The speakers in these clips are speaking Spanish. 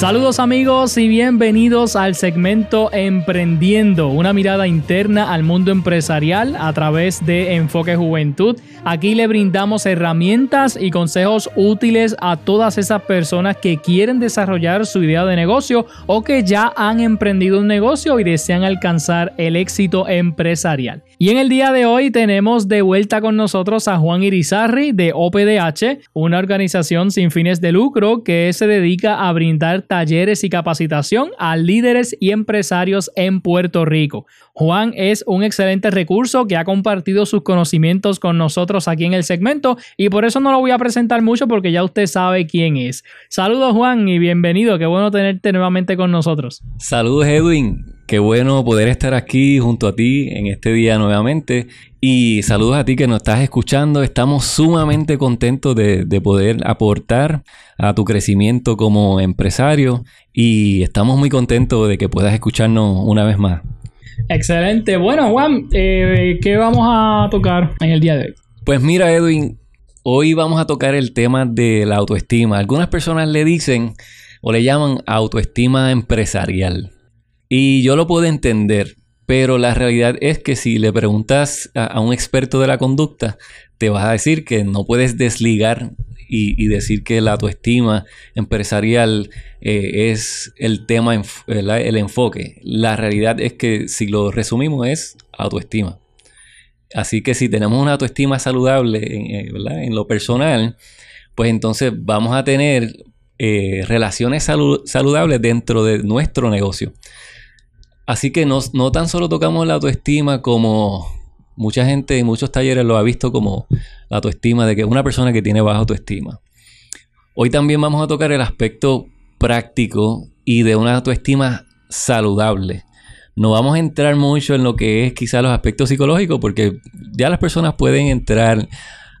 Saludos amigos y bienvenidos al segmento Emprendiendo, una mirada interna al mundo empresarial a través de Enfoque Juventud. Aquí le brindamos herramientas y consejos útiles a todas esas personas que quieren desarrollar su idea de negocio o que ya han emprendido un negocio y desean alcanzar el éxito empresarial. Y en el día de hoy tenemos de vuelta con nosotros a Juan Irizarri de OPDH, una organización sin fines de lucro que se dedica a brindar talleres y capacitación a líderes y empresarios en Puerto Rico. Juan es un excelente recurso que ha compartido sus conocimientos con nosotros aquí en el segmento y por eso no lo voy a presentar mucho porque ya usted sabe quién es. Saludos Juan y bienvenido, qué bueno tenerte nuevamente con nosotros. Saludos Edwin, qué bueno poder estar aquí junto a ti en este día nuevamente y saludos a ti que nos estás escuchando. Estamos sumamente contentos de, de, poder aportar a tu crecimiento como empresario y estamos muy contentos de que puedas escucharnos una vez más. Excelente. Bueno, Juan, eh, ¿qué vamos a tocar en el día de hoy? Pues mira, Edwin, hoy vamos a tocar el tema de la autoestima. Algunas personas le dicen o le llaman autoestima empresarial. Y yo lo puedo entender, pero la realidad es que si le preguntas a, un experto de la conducta, te vas a decir que no puedes desligar y, decir que la autoestima empresarial eh, es el tema, el enfoque. La realidad es que si lo resumimos es autoestima. Así que si tenemos una autoestima saludable en, eh, lo personal, pues entonces vamos a tener eh, relaciones saludables dentro de nuestro negocio. Así que no, no tan solo tocamos la autoestima como mucha gente en muchos talleres lo ha visto como la autoestima de que una persona que tiene baja autoestima. Hoy también vamos a tocar el aspecto práctico y de una autoestima saludable. No vamos a entrar mucho en lo que es quizá los aspectos psicológicos porque ya las personas pueden entrar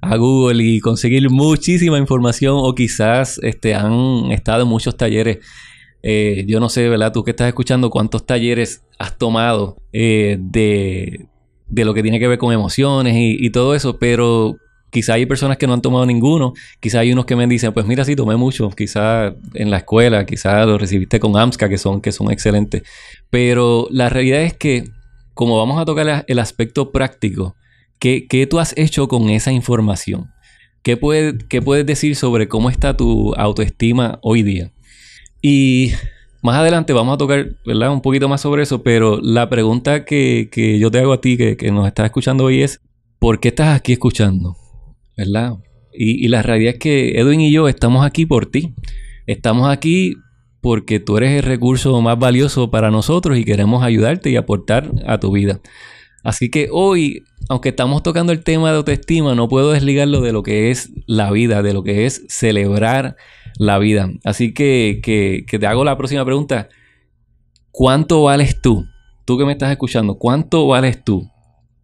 a Google y conseguir muchísima información o quizás este, han estado en muchos talleres. Eh, yo no sé, ¿verdad? Tú que estás escuchando, cuántos talleres has tomado eh, de, de lo que tiene que ver con emociones y, todo eso, pero quizá hay personas que no han tomado ninguno, quizá hay unos que me dicen, pues mira, sí, tomé mucho, quizá en la escuela, quizá lo recibiste con AMSCA, que son, que son excelentes, pero la realidad es que como vamos a tocar el aspecto práctico, ¿qué, qué tú has hecho con esa información? ¿Qué, puede, ¿Qué puedes decir sobre cómo está tu autoestima hoy día? Y más adelante vamos a tocar, ¿verdad? Un poquito más sobre eso, pero la pregunta que, yo te hago a ti, que, nos estás escuchando hoy es, ¿por qué estás aquí escuchando? ¿Verdad? Y, la realidad es que Edwin y yo estamos aquí por ti. Estamos aquí porque tú eres el recurso más valioso para nosotros y queremos ayudarte y aportar a tu vida. Así que hoy, aunque estamos tocando el tema de autoestima, no puedo desligarlo de lo que es la vida, de lo que es celebrar la vida. Así que, que, te hago la próxima pregunta. ¿Cuánto vales tú? Tú que me estás escuchando, ¿cuánto vales tú?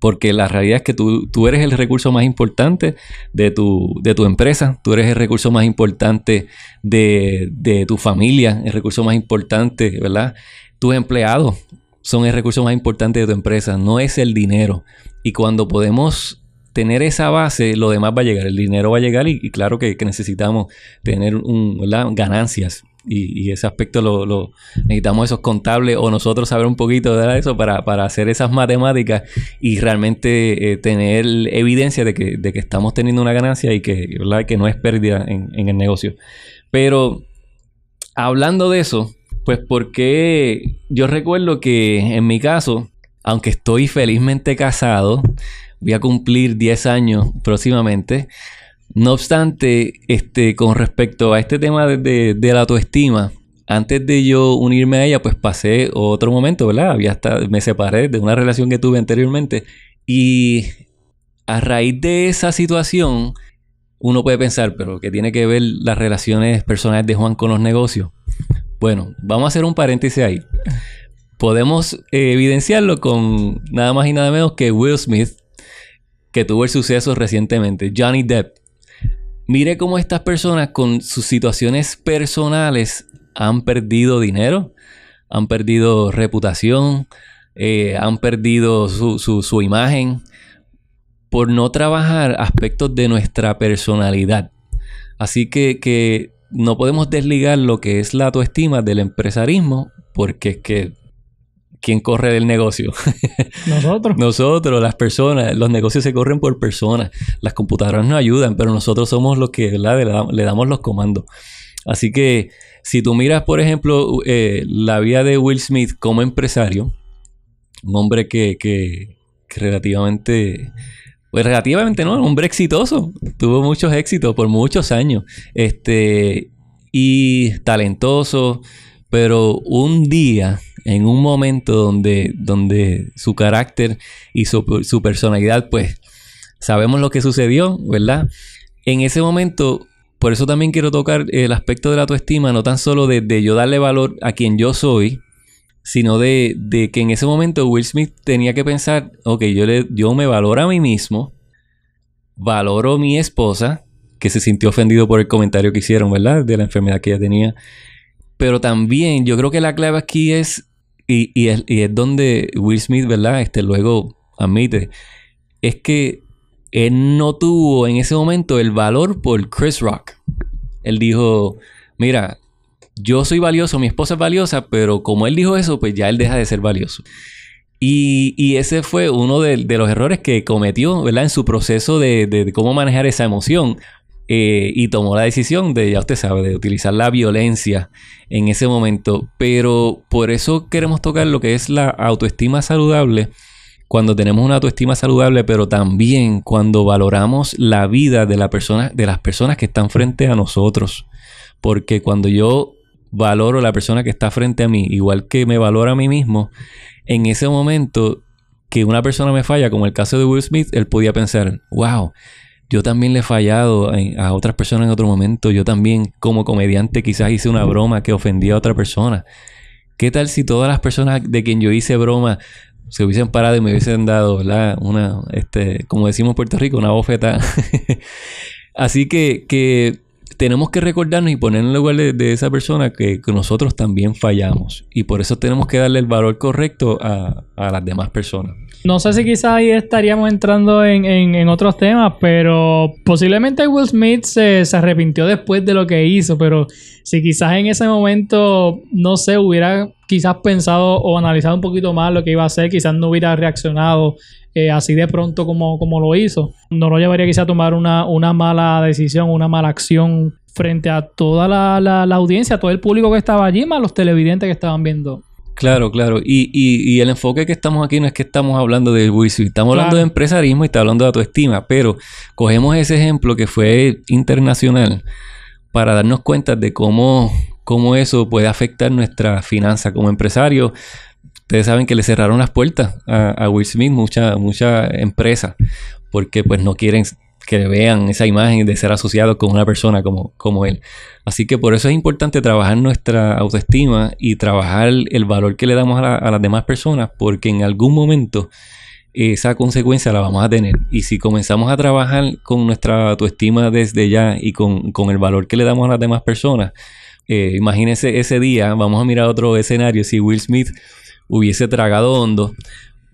Porque la realidad es que tú, tú eres el recurso más importante de tu, de tu, empresa, tú eres el recurso más importante de, de tu familia, el recurso más importante, ¿verdad? Tus empleados son el recurso más importante de tu empresa, no es el dinero. Y cuando podemos tener esa base, lo demás va a llegar, el dinero va a llegar y, claro que, necesitamos tener un, ganancias. Y, ese aspecto lo, necesitamos esos contables o nosotros saber un poquito de eso para, hacer esas matemáticas y realmente eh, tener evidencia de que, de que, estamos teniendo una ganancia y que, ¿verdad? que no es pérdida en el negocio. Pero hablando de eso, pues porque yo recuerdo que en mi caso, aunque estoy felizmente casado, voy a cumplir 10 años próximamente. No obstante, este, con respecto a este tema de, la autoestima, antes de yo unirme a ella, pues pasé otro momento, ¿verdad? Había hasta, me separé de una relación que tuve anteriormente. Y a raíz de esa situación, uno puede pensar, pero ¿qué tiene que ver las relaciones personales de Juan con los negocios? Bueno, vamos a hacer un paréntesis ahí. podemos eh, evidenciarlo con nada más y nada menos que Will Smith, que tuvo el suceso recientemente, Johnny Depp. Mire cómo estas personas con sus situaciones personales han perdido dinero, han perdido reputación, eh, han perdido su, su imagen por no trabajar aspectos de nuestra personalidad. Así que, que no podemos desligar lo que es la autoestima del empresarismo, porque es que ¿quién corre del negocio? Nosotros. nosotros, las personas. Los negocios se corren por personas. Las computadoras nos ayudan, pero nosotros somos los que Le, damos los comandos. Así que si tú miras, por ejemplo, eh, la vida de Will Smith como empresario, un hombre que, que, que relativamente pues relativamente no, un hombre exitoso. Tuvo muchos éxitos por muchos años. Este, y talentoso. Pero un día, en un momento donde, donde su carácter y su, personalidad, pues sabemos lo que sucedió, ¿verdad? En ese momento, por eso también quiero tocar el aspecto de la autoestima, no tan solo de, de yo darle valor a quien yo soy, sino de, que en ese momento Will Smith tenía que pensar, ok, yo, le, yo me valoro a mí mismo, valoro a mi esposa, que se sintió ofendido por el comentario que hicieron, ¿verdad? De la enfermedad que ella tenía. Pero también yo creo que la clave aquí es, y, es, donde Will Smith, ¿verdad? Este luego admite, es que él no tuvo en ese momento el valor por Chris Rock. Él dijo, mira, yo soy valioso, mi esposa es valiosa, pero como él dijo eso, pues ya él deja de ser valioso. Y, ese fue uno de, los errores que cometió, ¿verdad? En su proceso de, cómo manejar esa emoción. Eh, y tomó la decisión de, ya usted sabe, de utilizar la violencia en ese momento. Pero por eso queremos tocar lo que es la autoestima saludable. Cuando tenemos una autoestima saludable, pero también cuando valoramos la vida de, de las personas que están frente a nosotros. Porque cuando yo valoro a la persona que está frente a mí, igual que me valora a mí mismo, en ese momento que una persona me falla, como el caso de Will Smith, él podía pensar, wow, yo también le he fallado a, otras personas en otro momento, yo también como comediante quizás hice una broma que ofendía a otra persona. ¿Qué tal si todas las personas de quien yo hice broma se hubiesen parado y me hubiesen dado, ¿verdad? Una, este, como decimos en Puerto Rico, una bofeta. Así que, que tenemos que recordarnos y poner en lugar de, esa persona que, nosotros también fallamos. Y por eso tenemos que darle el valor correcto a, las demás personas. No sé si quizás ahí estaríamos entrando en, otros temas, pero posiblemente Will Smith se, se, arrepintió después de lo que hizo, pero si quizás en ese momento, no sé, hubiera quizás pensado o analizado un poquito más lo que iba a hacer, quizás no hubiera reaccionado eh, así de pronto como, como lo hizo. No lo llevaría quizá a tomar una, una mala decisión, una mala acción frente a toda la, la, la, audiencia, todo el público que estaba allí, más los televidentes que estaban viendo. Claro, claro. Y, y, y el enfoque que estamos aquí no es que estamos hablando de Will estamos hablando de empresarismo y está hablando de autoestima, pero cogemos ese ejemplo que fue internacional para darnos cuenta de cómo, cómo eso puede afectar nuestra finanza como empresario, Ustedes saben que le cerraron las puertas a, Will Smith, muchas mucha empresas, porque pues no quieren que vean esa imagen de ser asociado con una persona como, como él. Así que por eso es importante trabajar nuestra autoestima y trabajar el valor que le damos a, las demás personas, porque en algún momento esa consecuencia la vamos a tener. Y si comenzamos a trabajar con nuestra autoestima desde ya y con, el valor que le damos a las demás personas, eh, imagínense ese día, vamos a mirar otro escenario, si Will Smith hubiese tragado hondo,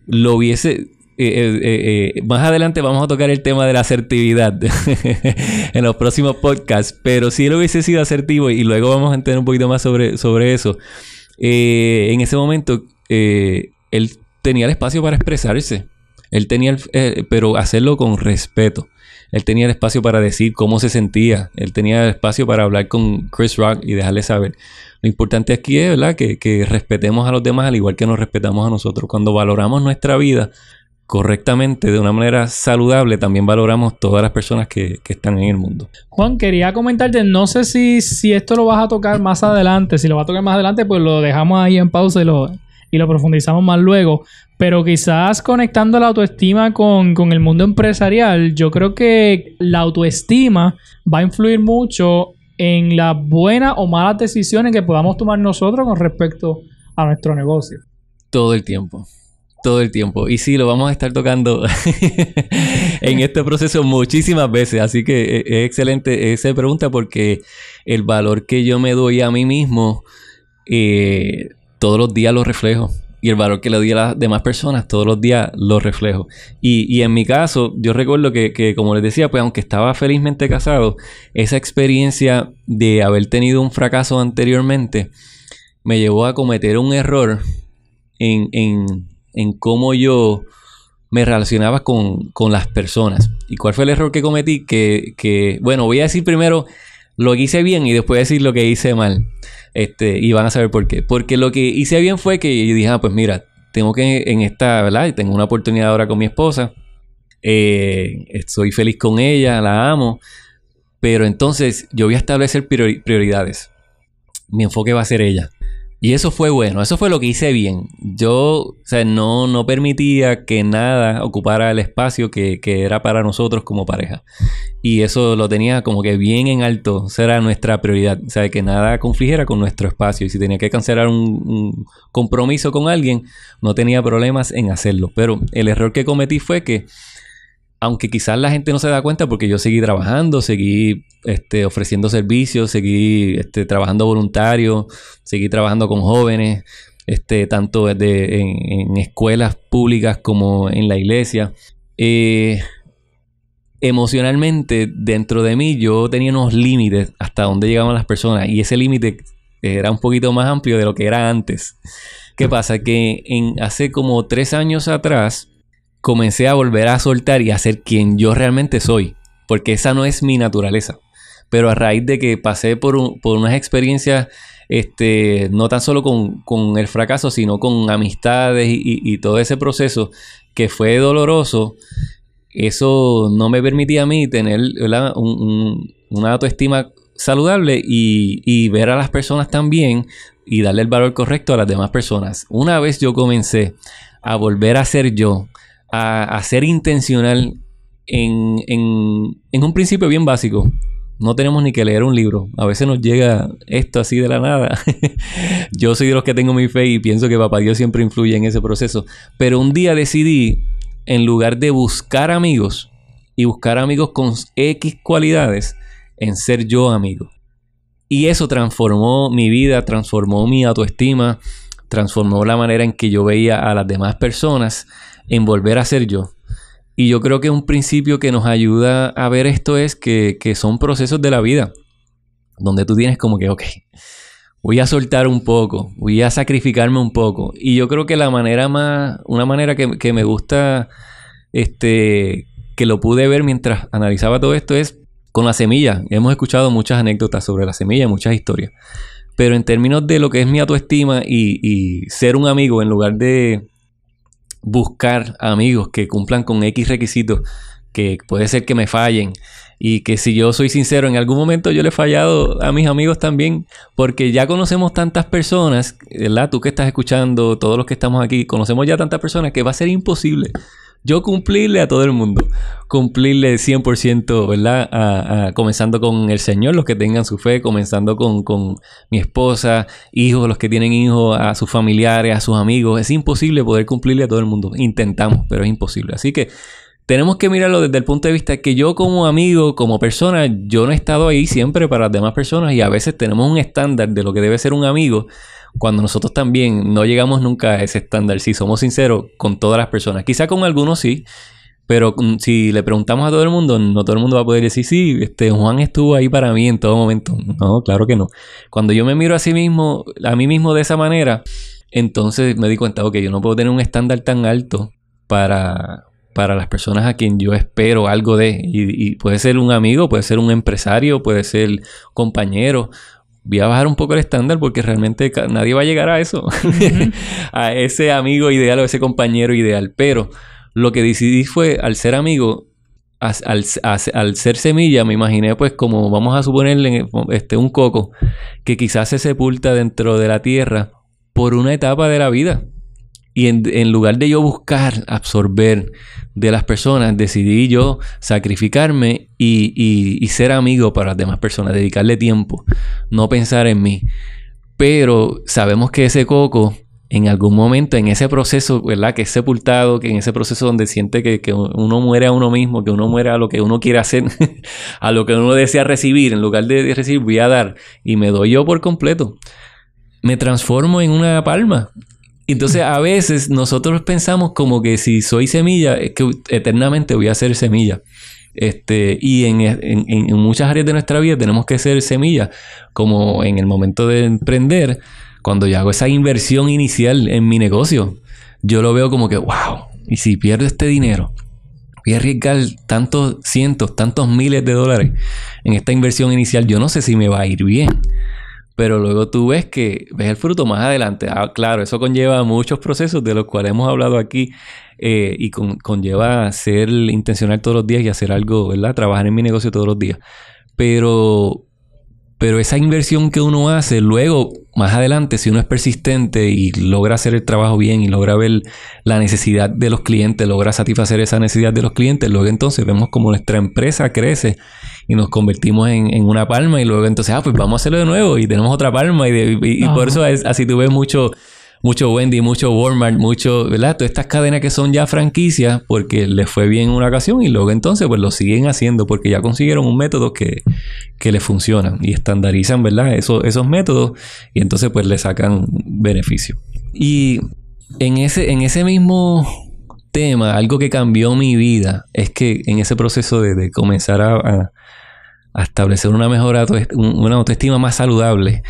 lo hubiese... Eh, eh, eh, más adelante vamos a tocar el tema de la asertividad en los próximos podcasts, pero si él hubiese sido asertivo y luego vamos a entender un poquito más sobre, sobre eso, en ese momento él tenía el espacio para expresarse, él tenía, pero hacerlo con respeto. Él tenía el espacio para decir cómo se sentía. Él tenía el espacio para hablar con Chris Rock y dejarle saber. Lo importante aquí es ¿verdad? Que, respetemos a los demás al igual que nos respetamos a nosotros. Cuando valoramos nuestra vida correctamente, de una manera saludable, también valoramos todas las personas que, están en el mundo. Juan, quería comentarte, no sé si, si esto lo vas a tocar más adelante. Si lo vas a tocar más adelante, pues lo dejamos ahí en pausa y lo, y lo profundizamos más luego. Pero quizás conectando la autoestima con, con, el mundo empresarial, yo creo que la autoestima va a influir mucho en las buenas o malas decisiones que podamos tomar nosotros con respecto a nuestro negocio. Todo el tiempo. Todo el tiempo. Y sí, lo vamos a estar tocando en este proceso muchísimas veces. Así que es excelente esa pregunta porque el valor que yo me doy a mí mismo, eh, todos los días lo reflejo. Y el valor que le doy a las demás personas, todos los días lo reflejo. Y, en mi caso, yo recuerdo que, que, como les decía, pues aunque estaba felizmente casado, esa experiencia de haber tenido un fracaso anteriormente me llevó a cometer un error en, en cómo yo me relacionaba con, con, las personas. ¿Y cuál fue el error que cometí? Que, que, bueno, voy a decir primero lo que hice bien y después decir lo que hice mal. Este, y van a saber por qué. Porque lo que hice bien fue que dije, ah, pues mira, tengo que en esta, ¿verdad? Tengo una oportunidad ahora con mi esposa. Eh, estoy feliz con ella, la amo. Pero entonces yo voy a establecer prioridades. Mi enfoque va a ser ella. Y eso fue bueno, eso fue lo que hice bien. Yo, o sea, no, no permitía que nada ocupara el espacio que, era para nosotros como pareja. Y eso lo tenía como que bien en alto, esa era nuestra prioridad. O sea, que nada confligiera con nuestro espacio. Y si tenía que cancelar un compromiso con alguien, no tenía problemas en hacerlo. Pero el error que cometí fue que aunque quizás la gente no se da cuenta porque yo seguí trabajando, seguí este, ofreciendo servicios, seguí este, trabajando voluntario, seguí trabajando con jóvenes, este, tanto desde en, escuelas públicas como en la iglesia. Eh, emocionalmente, dentro de mí, yo tenía unos límites hasta donde llegaban las personas y ese límite era un poquito más amplio de lo que era antes. ¿Qué pasa? Que en, hace como tres años atrás, comencé a volver a soltar y a ser quien yo realmente soy, porque esa no es mi naturaleza. Pero a raíz de que pasé por, unas experiencias, este, no tan solo con, el fracaso, sino con amistades y, todo ese proceso que fue doloroso, eso no me permitía a mí tener una autoestima saludable y, y, ver a las personas también y darle el valor correcto a las demás personas. Una vez yo comencé a volver a ser yo, a, ser intencional en, en, un principio bien básico. No tenemos ni que leer un libro. A veces nos llega esto así de la nada. Yo soy de los que tengo mi fe y pienso que Papá Dios siempre influye en ese proceso. Pero un día decidí, en lugar de buscar amigos y buscar amigos con X cualidades, en ser yo amigo. Y eso transformó mi vida, transformó mi autoestima, transformó la manera en que yo veía a las demás personas en volver a ser yo. Y yo creo que un principio que nos ayuda a ver esto es que, son procesos de la vida, donde tú tienes como que, ok, voy a soltar un poco, voy a sacrificarme un poco. Y yo creo que la manera más, una manera que, me gusta, este, que lo pude ver mientras analizaba todo esto es con la semilla. Hemos escuchado muchas anécdotas sobre la semilla, muchas historias. Pero en términos de lo que es mi autoestima y, y ser un amigo en lugar de buscar amigos que cumplan con X requisitos, que puede ser que me fallen y que si yo soy sincero, en algún momento yo le he fallado a mis amigos también, porque ya conocemos tantas personas, ¿verdad? Tú que estás escuchando, todos los que estamos aquí, conocemos ya tantas personas que va a ser imposible yo cumplirle a todo el mundo, cumplirle 100%, ¿verdad? comenzando con el Señor, los que tengan su fe, comenzando con, con, mi esposa, hijos, los que tienen hijos, a sus familiares, a sus amigos. Es imposible poder cumplirle a todo el mundo. Intentamos, pero es imposible. Así que tenemos que mirarlo desde el punto de vista que yo como amigo, como persona, yo no he estado ahí siempre para las demás personas y a veces tenemos un estándar de lo que debe ser un amigo cuando nosotros también no llegamos nunca a ese estándar, si somos sinceros con todas las personas. Quizá con algunos sí, pero si le preguntamos a todo el mundo, no todo el mundo va a poder decir, sí, este Juan estuvo ahí para mí en todo momento. No, claro que no. Cuando yo me miro a sí mismo, a mí mismo de esa manera, entonces me di cuenta, que yo no puedo tener un estándar tan alto para, para las personas a quien yo espero algo de. Y, y, puede ser un amigo, puede ser un empresario, puede ser compañero, voy a bajar un poco el estándar porque realmente nadie va a llegar a eso, a ese amigo ideal o ese compañero ideal. Pero lo que decidí fue, al ser amigo, al, ser semilla, me imaginé pues como vamos a suponerle este, un coco que quizás se sepulta dentro de la tierra por una etapa de la vida. Y en, lugar de yo buscar absorber de las personas, decidí yo sacrificarme y, ser amigo para las demás personas, dedicarle tiempo, no pensar en mí. Pero sabemos que ese coco en algún momento, en ese proceso, ¿verdad? Que es sepultado, que en ese proceso donde siente que, que uno muere a uno mismo, que uno muere a lo que uno quiere hacer, a lo que uno desea recibir, en lugar de recibir, voy a dar y me doy yo por completo. Me transformo en una palma. Entonces a veces nosotros pensamos como que si soy semilla, es que eternamente voy a ser semilla. Este, y en, en, muchas áreas de nuestra vida tenemos que ser semilla, como en el momento de emprender, cuando yo hago esa inversión inicial en mi negocio, yo lo veo como que, wow, y si pierdo este dinero, voy a arriesgar tantos cientos, tantos miles de dólares en esta inversión inicial, yo no sé si me va a ir bien. Pero luego tú ves que ves el fruto más adelante. Ah, claro, eso conlleva muchos procesos de los cuales hemos hablado aquí eh, y conlleva ser intencional todos los días y hacer algo, ¿verdad? Trabajar en mi negocio todos los días. Pero, pero esa inversión que uno hace, luego, más adelante, si uno es persistente y logra hacer el trabajo bien y logra ver la necesidad de los clientes, logra satisfacer esa necesidad de los clientes, luego entonces vemos como nuestra empresa crece y nos convertimos en, una palma y luego entonces, ah, pues vamos a hacerlo de nuevo y tenemos otra palma y, por eso es, así tú ves mucho mucho Wendy, mucho Walmart, mucho, ¿verdad? Todas estas cadenas que son ya franquicias porque les fue bien en una ocasión y luego entonces pues lo siguen haciendo porque ya consiguieron un método que, que les funciona y estandarizan, ¿verdad? Eso, esos métodos y entonces pues le sacan beneficio. Y en ese, en ese mismo tema, algo que cambió mi vida es que en ese proceso de, comenzar a, establecer una mejor una autoestima más saludable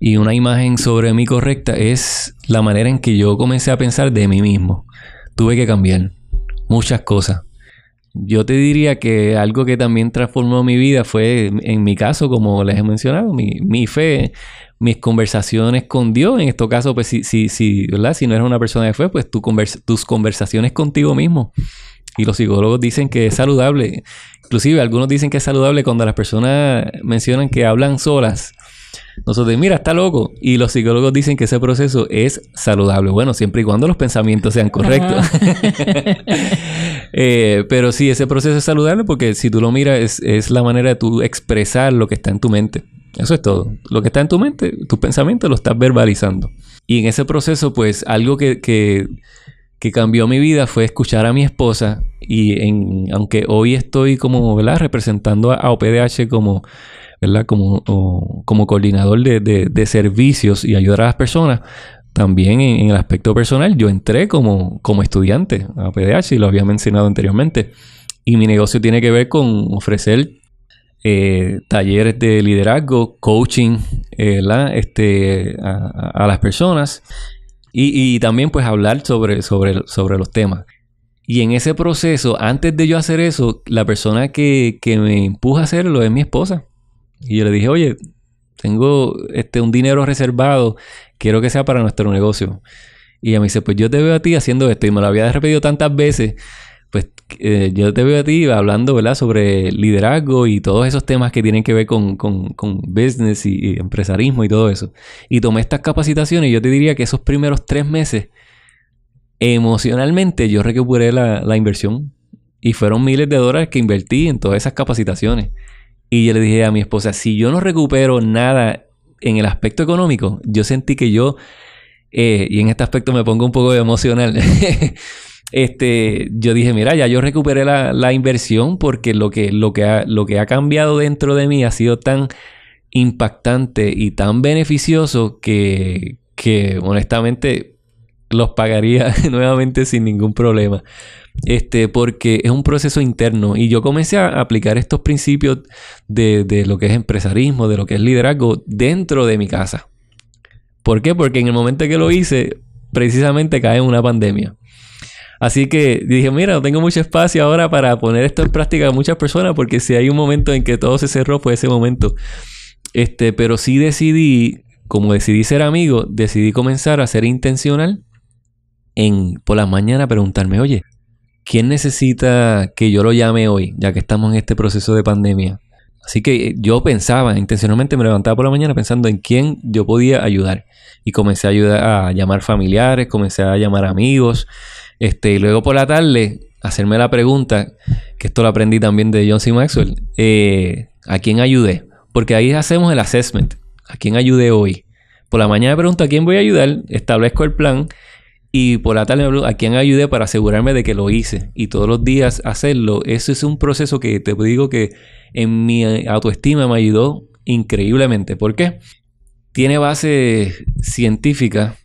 y una imagen sobre mí correcta es la manera en que yo comencé a pensar de mí mismo. Tuve que cambiar muchas cosas. Yo te diría que algo que también transformó mi vida fue, en mi caso, como les he mencionado, mi, mi fe, mis conversaciones con Dios. En este caso, pues si, si, si, ¿verdad? si no eres una persona de fe, pues tu tus conversaciones contigo mismo. Y los psicólogos dicen que es saludable. Inclusive algunos dicen que es saludable cuando las personas mencionan que hablan solas. Nosotros, mira, está loco. Y los psicólogos dicen que ese proceso es saludable. Bueno, siempre y cuando los pensamientos sean correctos. Eh, pero sí, ese proceso es saludable porque si tú lo miras, es, es la manera de tú expresar lo que está en tu mente. Eso es todo. Lo que está en tu mente, tus pensamientos lo estás verbalizando. Y en ese proceso, pues algo que, que, cambió mi vida fue escuchar a mi esposa. Y en, aunque hoy estoy como, ¿verdad? Representando a, OPDH como, ¿verdad? Como, como coordinador de, servicios y ayudar a las personas. También en, el aspecto personal, yo entré como, como estudiante a OPDH y lo había mencionado anteriormente. Y mi negocio tiene que ver con ofrecer eh, talleres de liderazgo, coaching eh, este, a, las personas y, también pues hablar sobre, sobre, sobre los temas. Y en ese proceso, antes de yo hacer eso, la persona que, me empuja a hacerlo es mi esposa. Y yo le dije, oye, tengo este, un dinero reservado, quiero que sea para nuestro negocio. Y ella me dice, pues yo te veo a ti haciendo esto. Y me lo había repetido tantas veces pues eh, yo te veo a ti hablando, ¿verdad? Sobre liderazgo y todos esos temas que tienen que ver con, business y, empresarismo y todo eso. Y tomé estas capacitaciones y yo te diría que esos primeros tres meses, emocionalmente yo recuperé la, la inversión. Y fueron miles de dólares que invertí en todas esas capacitaciones. Y yo le dije a mi esposa, si yo no recupero nada en el aspecto económico, yo sentí que yo, eh, y en este aspecto me pongo un poco emocional, este, yo dije, mira, ya yo recuperé la, inversión porque lo que, lo, que ha, lo que ha cambiado dentro de mí ha sido tan impactante y tan beneficioso que, que honestamente los pagaría nuevamente sin ningún problema. Este, porque es un proceso interno y yo comencé a aplicar estos principios de, de lo que es empresarismo, de lo que es liderazgo dentro de mi casa. ¿Por qué? Porque en el momento que lo hice, precisamente cae en una pandemia. Así que dije, mira, no tengo mucho espacio ahora para poner esto en práctica a muchas personas, porque si hay un momento en que todo se cerró, fue ese momento. Este, pero sí decidí, como decidí ser amigo, decidí comenzar a ser intencional en por las mañanas preguntarme, oye, ¿quién necesita que yo lo llame hoy, ya que estamos en este proceso de pandemia? Así que yo pensaba, intencionalmente me levantaba por la mañana pensando en quién yo podía ayudar. Y comencé a ayudar a llamar familiares, comencé a llamar amigos, este, y luego por la tarde, hacerme la pregunta, que esto lo aprendí también de John C. Maxwell, eh, ¿a quién ayudé? Porque ahí hacemos el assessment. ¿A quién ayudé hoy? Por la mañana me pregunto a quién voy a ayudar, establezco el plan y por la tarde a quién ayudé para asegurarme de que lo hice. Y todos los días hacerlo. Eso es un proceso que te digo que en mi autoestima me ayudó increíblemente. ¿Por qué? Tiene base científica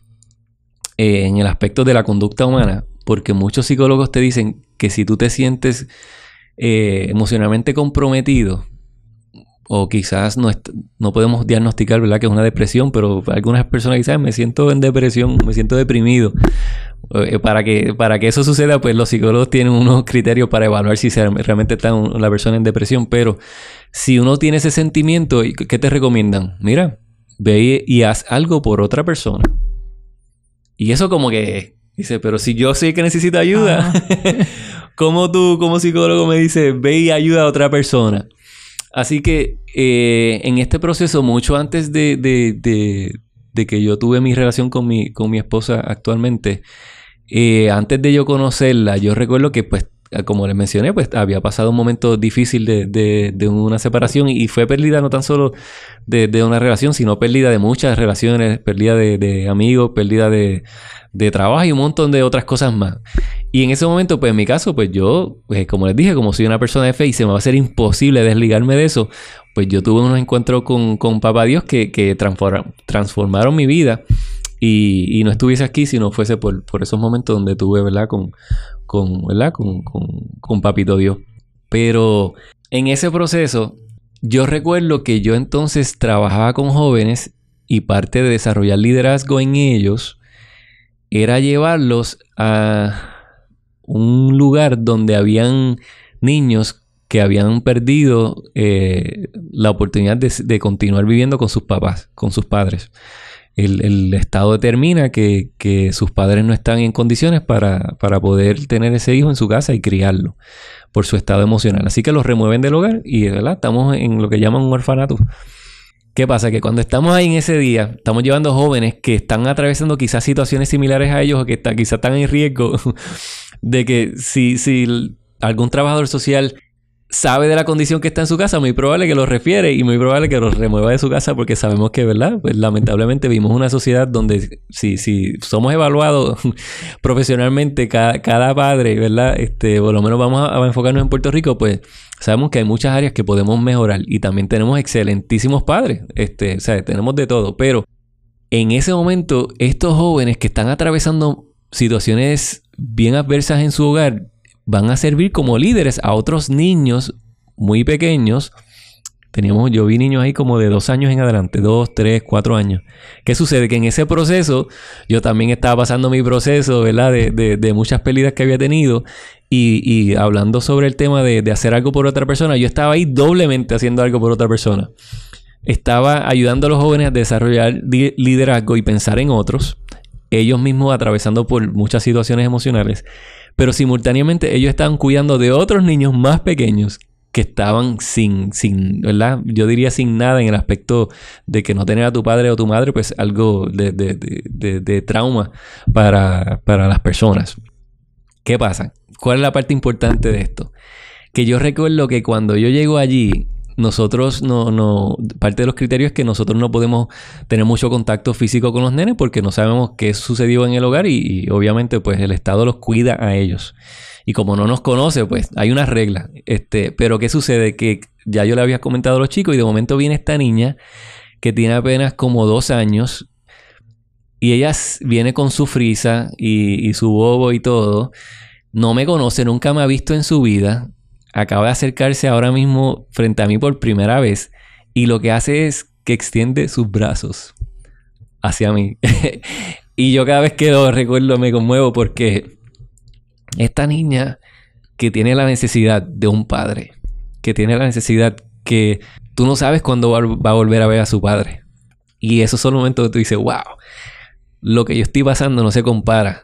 eh, en el aspecto de la conducta humana, porque muchos psicólogos te dicen que si tú te sientes eh, emocionalmente comprometido, o quizás no, no podemos diagnosticar, ¿verdad? Que es una depresión, pero algunas personas dicen, me siento en depresión, me siento deprimido. Eh, para, que, para que eso suceda, pues los psicólogos tienen unos criterios para evaluar si realmente está la persona en depresión, pero si uno tiene ese sentimiento, ¿qué te recomiendan? Mira, ve y haz algo por otra persona. Y eso como que dice, pero si yo sé que necesito ayuda, ¿cómo tú como psicólogo me dices, ve y ayuda a otra persona? Así que eh, en este proceso, mucho antes de, de, que yo tuve mi relación con mi, con mi esposa actualmente, eh, antes de yo conocerla, yo recuerdo que pues como les mencioné, pues había pasado un momento difícil de, de, una separación y fue pérdida no tan solo de, de, una relación, sino pérdida de muchas relaciones, pérdida de, amigos, pérdida de, trabajo y un montón de otras cosas más. Y en ese momento, pues en mi caso, pues yo, pues, como les dije, como soy una persona de fe y se me va a ser imposible desligarme de eso, pues yo tuve unos encuentros con, con Papá Dios que, que transformaron mi vida. Y, y, no estuviese aquí si no fuese por, por esos momentos donde tuve, ¿verdad? Con, con, ¿verdad? Con, con, Papito Dios. Pero en ese proceso, yo recuerdo que yo entonces trabajaba con jóvenes y parte de desarrollar liderazgo en ellos era llevarlos a un lugar donde habían niños que habían perdido eh, la oportunidad de, continuar viviendo con sus papás, con sus padres el, Estado determina que, sus padres no están en condiciones para, poder tener ese hijo en su casa y criarlo por su estado emocional. Así que los remueven del hogar y ¿verdad? estamos en lo que llaman un orfanato. ¿Qué pasa? Que cuando estamos ahí en ese día, estamos llevando jóvenes que están atravesando quizás situaciones similares a ellos o que quizás están en riesgo de que si, si algún trabajador social sabe de la condición que está en su casa, muy probable que lo refiere y muy probable que lo remueva de su casa porque sabemos que, ¿verdad? Pues lamentablemente vivimos una sociedad donde si, si somos evaluados profesionalmente cada, padre, ¿verdad? Este, por lo menos vamos a, enfocarnos en Puerto Rico, pues sabemos que hay muchas áreas que podemos mejorar y también tenemos excelentísimos padres, este, o sea, tenemos de todo, pero en ese momento estos jóvenes que están atravesando situaciones bien adversas en su hogar, van a servir como líderes a otros niños muy pequeños. Teníamos, yo vi niños ahí como de dos años en adelante, dos, tres, cuatro años. ¿Qué sucede? Que en ese proceso yo también estaba pasando mi proceso, ¿verdad? De, de, muchas pérdidas que había tenido y, y hablando sobre el tema de, de, hacer algo por otra persona, yo estaba ahí doblemente haciendo algo por otra persona. Estaba ayudando a los jóvenes a desarrollar liderazgo y pensar en otros, ellos mismos atravesando por muchas situaciones emocionales pero simultáneamente ellos estaban cuidando de otros niños más pequeños que estaban sin, sin, ¿verdad? Yo diría sin nada en el aspecto de que no tener a tu padre o tu madre, pues algo de, de, de, trauma para, para las personas. ¿Qué pasa? ¿Cuál es la parte importante de esto? Que yo recuerdo que cuando yo llego allí, nosotros no, no, parte de los criterios es que nosotros no podemos tener mucho contacto físico con los nenes porque no sabemos qué sucedió en el hogar y, obviamente pues el Estado los cuida a ellos. Y como no nos conoce, pues hay una regla. Este, pero ¿qué sucede? Que ya yo le había comentado a los chicos y de momento viene esta niña que tiene apenas como dos años y ella viene con su frisa y su bobo y todo. No me conoce, nunca me ha visto en su vida acaba de acercarse ahora mismo frente a mí por primera vez y lo que hace es que extiende sus brazos hacia mí. y yo cada vez que lo recuerdo me conmuevo porque esta niña que tiene la necesidad de un padre, que tiene la necesidad que tú no sabes cuándo va, a volver a ver a su padre. Y esos son los momentos que tú dices, wow, lo que yo estoy pasando no se compara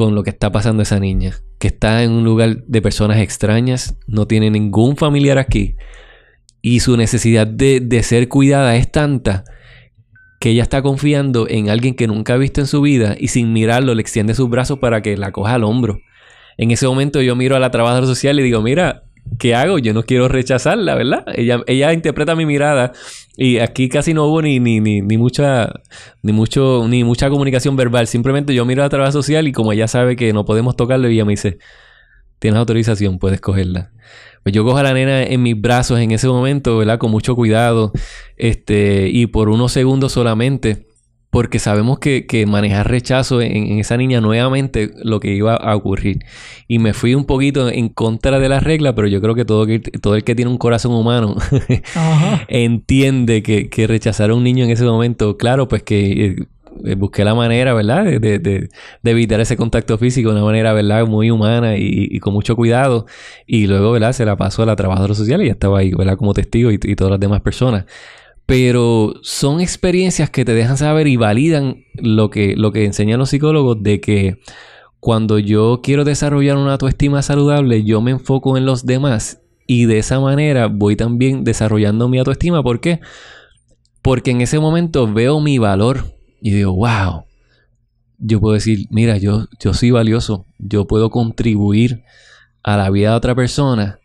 con lo que está pasando esa niña, que está en un lugar de personas extrañas, no tiene ningún familiar aquí, y su necesidad de, de ser cuidada es tanta que ella está confiando en alguien que nunca ha visto en su vida y sin mirarlo le extiende sus brazos para que la coja al hombro. En ese momento yo miro a la trabajadora social y digo, mira, ¿qué hago? Yo no quiero rechazarla, ¿verdad? Ella, ella interpreta mi mirada y aquí casi no hubo ni, ni, ni, ni, mucha ni mucho ni mucha comunicación verbal. Simplemente yo miro la trabajo social y como ella sabe que no podemos tocarlo, ella me dice, tienes autorización, puedes cogerla. Pues yo cojo a la nena en mis brazos en ese momento, ¿verdad? Con mucho cuidado. Este, y por unos segundos solamente porque sabemos que, manejar rechazo en, esa niña nuevamente lo que iba a ocurrir. Y me fui un poquito en contra de la regla, pero yo creo que todo, todo el que tiene un corazón humano entiende que, rechazar a un niño en ese momento, claro, pues que eh, busqué la manera, ¿verdad? De, de, evitar ese contacto físico de una manera, ¿verdad? Muy humana y, con mucho cuidado. Y luego, ¿verdad? Se la pasó a la trabajadora social y ya estaba ahí, ¿verdad? Como testigo y todas las demás personas pero son experiencias que te dejan saber y validan lo que, lo que enseñan los psicólogos de que cuando yo quiero desarrollar una autoestima saludable, yo me enfoco en los demás y de esa manera voy también desarrollando mi autoestima. ¿Por qué? Porque en ese momento veo mi valor y digo, wow, yo puedo decir, mira, yo, yo soy valioso, yo puedo contribuir a la vida de otra persona.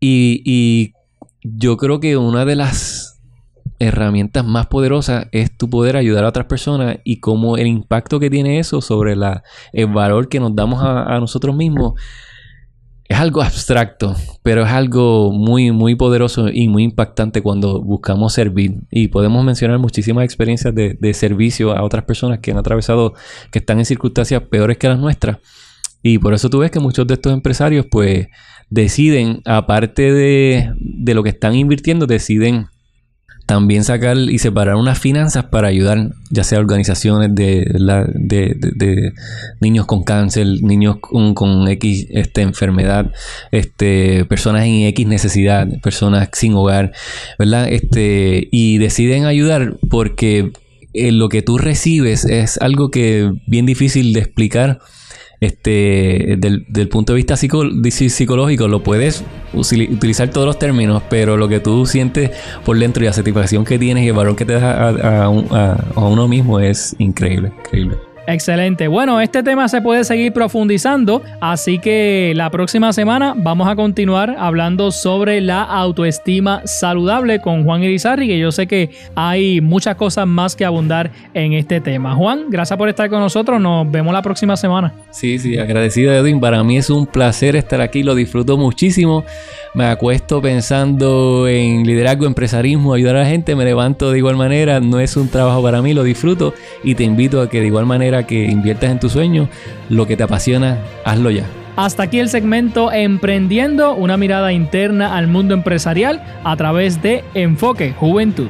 Y, y yo creo que una de las herramientas más poderosas es tu poder ayudar a otras personas y cómo el impacto que tiene eso sobre el valor que nos damos a, nosotros mismos es algo abstracto, pero es algo muy, muy poderoso y muy impactante cuando buscamos servir. Y podemos mencionar muchísimas experiencias de, servicio a otras personas que han atravesado, que están en circunstancias peores que las nuestras. Y por eso tú ves que muchos de estos empresarios, pues, deciden, aparte de lo que están invirtiendo, deciden también sacar y separar unas finanzas para ayudar, ya sea organizaciones de, niños con cáncer, niños con, X este, enfermedad, este, personas en X necesidad, personas sin hogar, ¿verdad? Este, y deciden ayudar porque eh, lo que tú recibes es algo que bien difícil de explicar este, del, punto de vista psicológico, lo puedes utilizar todos los términos, pero lo que tú sientes por dentro y la satisfacción que tienes y el valor que te da a, a uno mismo es increíble, increíble. Excelente. Bueno, este tema se puede seguir profundizando, así que la próxima semana vamos a continuar hablando sobre la autoestima saludable con Juan Irizarri, que yo sé que hay muchas cosas más que abundar en este tema. Juan, gracias por estar con nosotros. Nos vemos la próxima semana. Sí, sí, agradecido Edwin. Para mí es un placer estar aquí, lo disfruto muchísimo. Me acuesto pensando en liderazgo, empresarismo, ayudar a la gente, me levanto de igual manera. No es un trabajo para mí, lo disfruto y te invito a que de igual manera que inviertas en tu sueño, lo que te apasiona, hazlo ya. Hasta aquí el segmento Emprendiendo, una mirada interna al mundo empresarial a través de Enfoque Juventud.